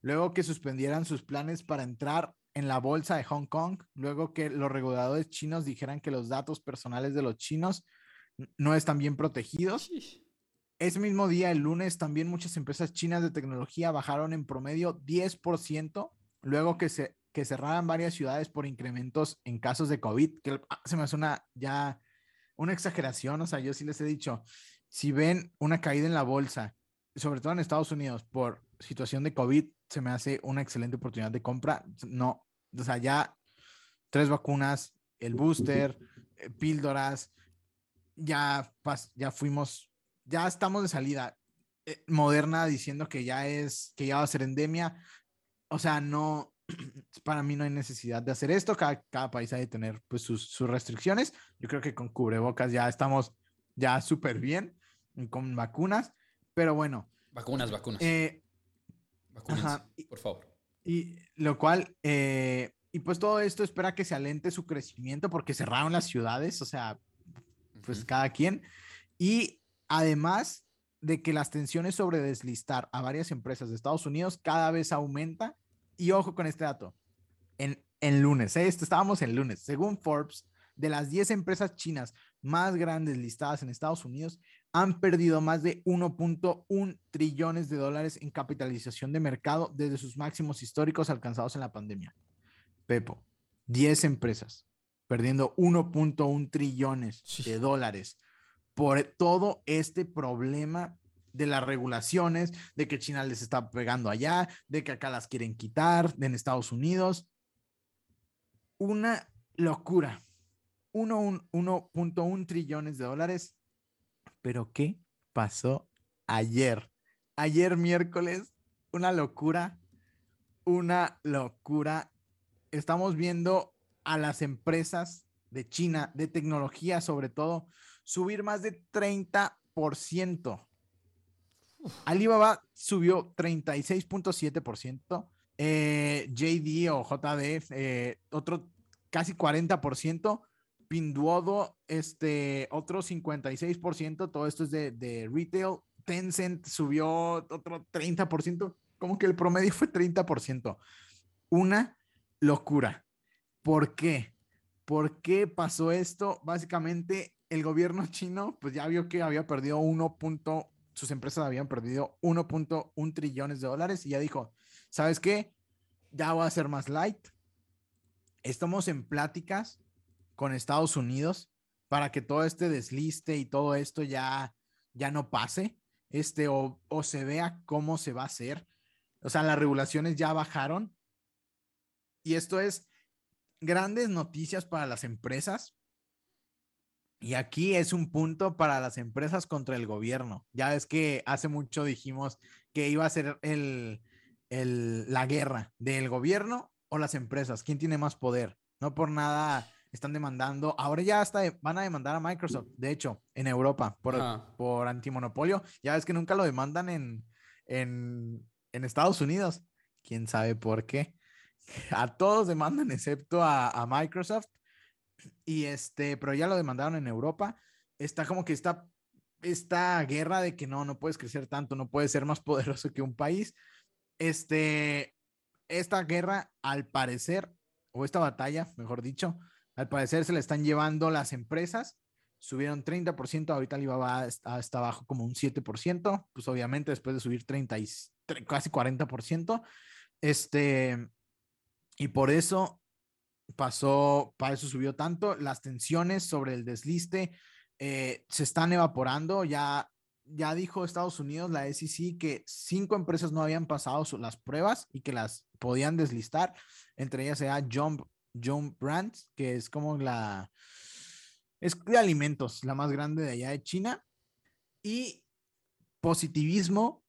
Luego que suspendieran sus planes para entrar en la bolsa de Hong Kong, luego que los reguladores chinos dijeran que los datos personales de los chinos no están bien protegidos. Ese mismo día, el lunes, también muchas empresas chinas de tecnología bajaron en promedio 10%, luego que se que cerraran varias ciudades por incrementos en casos de COVID, que ah, se me hace una ya una exageración, o sea, yo sí les he dicho, si ven una caída en la bolsa, sobre todo en Estados Unidos, por situación de COVID, se me hace una excelente oportunidad de compra. No, o sea, ya tres vacunas, el booster, eh, píldoras, ya, ya fuimos, ya estamos de salida. Eh, moderna diciendo que ya es, que ya va a ser endemia. O sea, no, para mí no hay necesidad de hacer esto. Cada, cada país ha de tener pues sus, sus, restricciones. Yo creo que con cubrebocas ya estamos ya súper bien con vacunas, pero bueno. Vacunas, vacunas. Eh, vacunas, por favor. Y lo cual, eh, y pues todo esto espera que se alente su crecimiento porque cerraron las ciudades, o sea, pues cada quien. Y además de que las tensiones sobre deslistar a varias empresas de Estados Unidos cada vez aumenta. Y ojo con este dato, en, en lunes, ¿eh? estábamos en lunes, según Forbes, de las 10 empresas chinas más grandes listadas en Estados Unidos, han perdido más de 1.1 trillones de dólares en capitalización de mercado desde sus máximos históricos alcanzados en la pandemia. Pepo, 10 empresas perdiendo 1.1 trillones de dólares por todo este problema de las regulaciones, de que China les está pegando allá, de que acá las quieren quitar en Estados Unidos. Una locura. 1.1 trillones de dólares pero ¿qué pasó ayer? Ayer miércoles, una locura, una locura. Estamos viendo a las empresas de China, de tecnología sobre todo, subir más de 30%. Alibaba subió 36.7%, eh, JD o JD eh, otro casi 40%, Pinduodo, este, otro 56%, todo esto es de, retail. Tencent subió otro 30%, como que el promedio fue 30%. Una locura. ¿Por qué? ¿Por qué pasó esto? Básicamente, el gobierno chino, pues ya vio que había perdido 1. Sus empresas habían perdido 1.1 trillones de dólares y ya dijo, ¿sabes qué? Ya voy a ser más light. Estamos en pláticas con Estados Unidos para que todo este desliste y todo esto ya, ya no pase, este, o, o se vea cómo se va a hacer. O sea, las regulaciones ya bajaron. Y esto es grandes noticias para las empresas. Y aquí es un punto para las empresas contra el gobierno. Ya es que hace mucho dijimos que iba a ser el, el, la guerra del gobierno o las empresas. ¿Quién tiene más poder? No por nada están demandando, ahora ya hasta van a demandar a Microsoft, de hecho, en Europa por, por antimonopolio. Ya ves que nunca lo demandan en, en, en, Estados Unidos. ¿Quién sabe por qué? A todos demandan excepto a, a, Microsoft. Y este, pero ya lo demandaron en Europa. Está como que está esta guerra de que no, no puedes crecer tanto, no puedes ser más poderoso que un país. Este, esta guerra, al parecer, o esta batalla, mejor dicho, al parecer se le están llevando las empresas. Subieron 30%, ahorita Alibaba está, está abajo como un 7%, pues obviamente después de subir 30 y casi 40%. Este, y por eso pasó, para eso subió tanto. Las tensiones sobre el desliste eh, se están evaporando. Ya, ya dijo Estados Unidos, la SEC, que cinco empresas no habían pasado las pruebas y que las podían deslistar. Entre ellas era Jump John Brands, que es como la, es de alimentos, la más grande de allá de China, y positivismo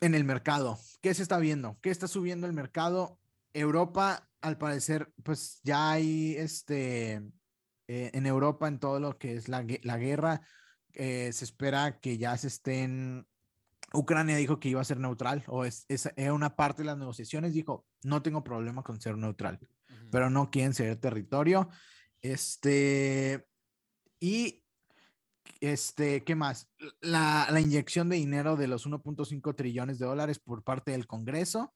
en el mercado. ¿Qué se está viendo? ¿Qué está subiendo el mercado? Europa, al parecer, pues ya hay este, eh, en Europa, en todo lo que es la, guerra, eh, se espera que ya se estén Ucrania dijo que iba a ser neutral o es, es, una parte de las negociaciones, dijo, no tengo problema con ser neutral pero no quieren ceder territorio. Este, y este, ¿qué más? La, la inyección de dinero de los 1.5 trillones de dólares por parte del Congreso.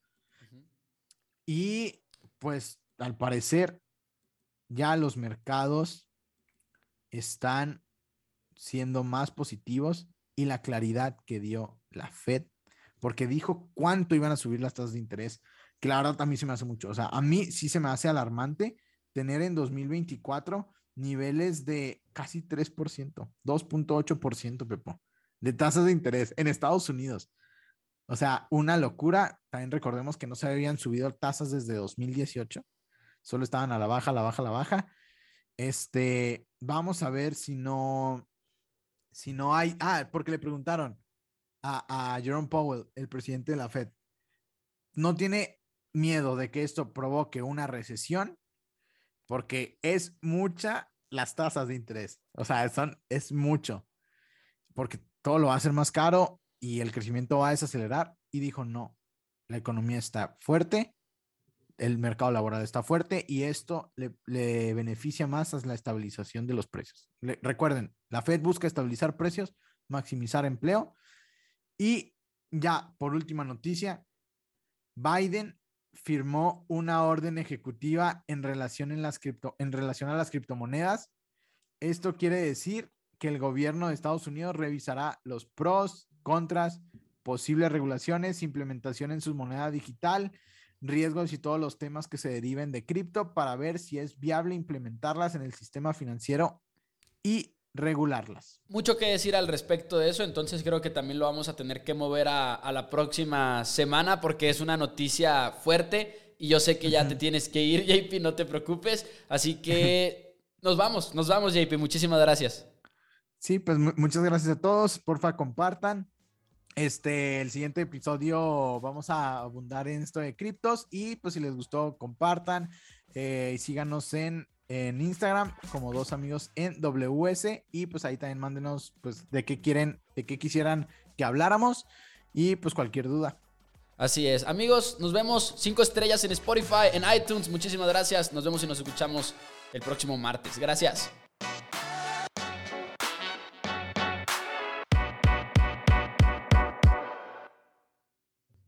Y pues al parecer ya los mercados están siendo más positivos y la claridad que dio la Fed, porque dijo cuánto iban a subir las tasas de interés que la se me hace mucho. O sea, a mí sí se me hace alarmante tener en 2024 niveles de casi 3%, 2.8%, Pepo, de tasas de interés en Estados Unidos. O sea, una locura. También recordemos que no se habían subido tasas desde 2018. Solo estaban a la baja, a la baja, a la baja. Este, vamos a ver si no, si no hay, ah, porque le preguntaron a, Jerome Powell, el presidente de la Fed, ¿no tiene miedo de que esto provoque una recesión? Porque es mucha las tasas de interés. O sea, son, es mucho. Porque todo lo va a hacer más caro y el crecimiento va a desacelerar. Y dijo, no, la economía está fuerte, el mercado laboral está fuerte y esto le, beneficia más a la estabilización de los precios. recuerden, la Fed busca estabilizar precios, maximizar empleo y ya por última noticia, Biden firmó una orden ejecutiva en relación, en, las cripto, en relación a las criptomonedas. Esto quiere decir que el gobierno de Estados Unidos revisará los pros, contras, posibles regulaciones, implementación en su moneda digital, riesgos y todos los temas que se deriven de cripto para ver si es viable implementarlas en el sistema financiero y regularlas. Mucho que decir al respecto de eso, entonces creo que también lo vamos a tener que mover a, la próxima semana porque es una noticia fuerte y yo sé que ya te tienes que ir, JP, no te preocupes, así que nos vamos, nos vamos, JP, muchísimas gracias. Sí, pues muchas gracias a todos, porfa compartan. Este, el siguiente episodio vamos a abundar en esto de criptos y pues si les gustó compartan eh, y síganos en en Instagram como dos amigos en WS y pues ahí también mándenos pues de qué quieren, de qué quisieran que habláramos y pues cualquier duda. Así es, amigos, nos vemos cinco estrellas en Spotify, en iTunes, muchísimas gracias, nos vemos y nos escuchamos el próximo martes. Gracias.